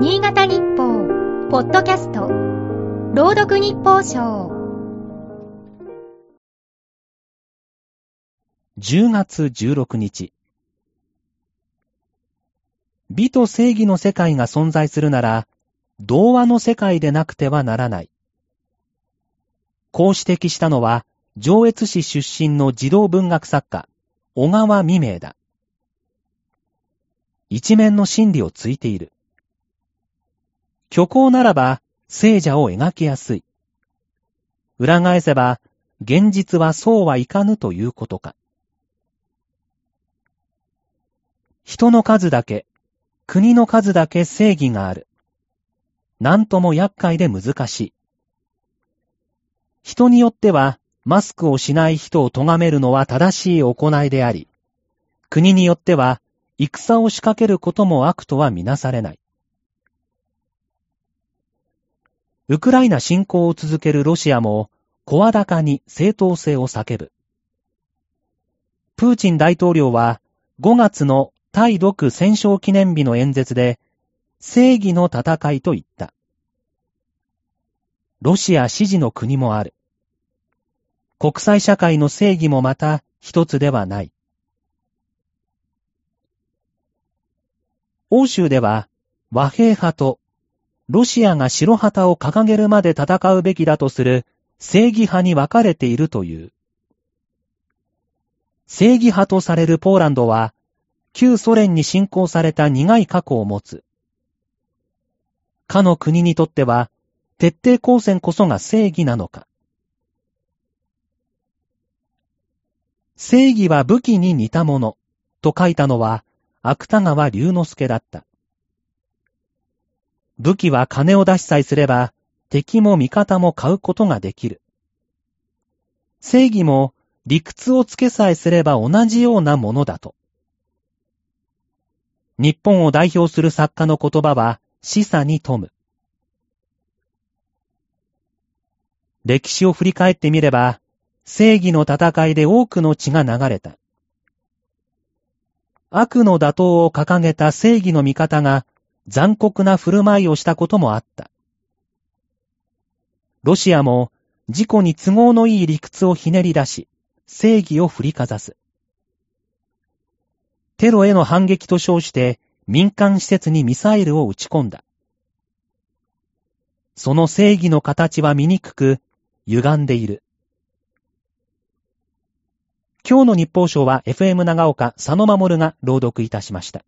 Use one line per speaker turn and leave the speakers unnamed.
新潟日報、ポッドキャスト、朗読日報賞。
10月16日。美と正義の世界が存在するなら、童話の世界でなくてはならない。こう指摘したのは、上越市出身の児童文学作家、小川未明だ。一面の真理をついている。虚構ならば、聖者を描きやすい。裏返せば、現実はそうはいかぬということか。人の数だけ、国の数だけ正義がある。なんとも厄介で難しい。人によっては、マスクをしない人を咎めるのは正しい行いであり、国によっては、戦を仕掛けることも悪とはみなされない。ウクライナ侵攻を続けるロシアも、声高に正当性を叫ぶ。プーチン大統領は、5月の対独戦勝記念日の演説で、正義の戦いと言った。ロシア支持の国もある。国際社会の正義もまた一つではない。欧州では和平派とロシアが白旗を掲げるまで戦うべきだとする正義派に分かれているという。正義派とされるポーランドは旧ソ連に侵攻された苦い過去を持つ。かの国にとっては、徹底抗戦こそが正義なのか。正義は武器に似たもの、と書いたのは、芥川龍之介だった。武器は金を出しさえすれば、敵も味方も買うことができる。正義も理屈をつけさえすれば同じようなものだと。日本を代表する作家の言葉は示唆に富む。歴史を振り返ってみれば、正義の戦いで多くの血が流れた。悪の打倒を掲げた正義の味方が残酷な振る舞いをしたこともあった。ロシアも自己に都合のいい理屈をひねり出し、正義を振りかざす。テロへの反撃と称して民間施設にミサイルを撃ち込んだ。その正義の形は醜く、歪んでいる。今日の日報賞は FM 長岡佐野守が朗読いたしました。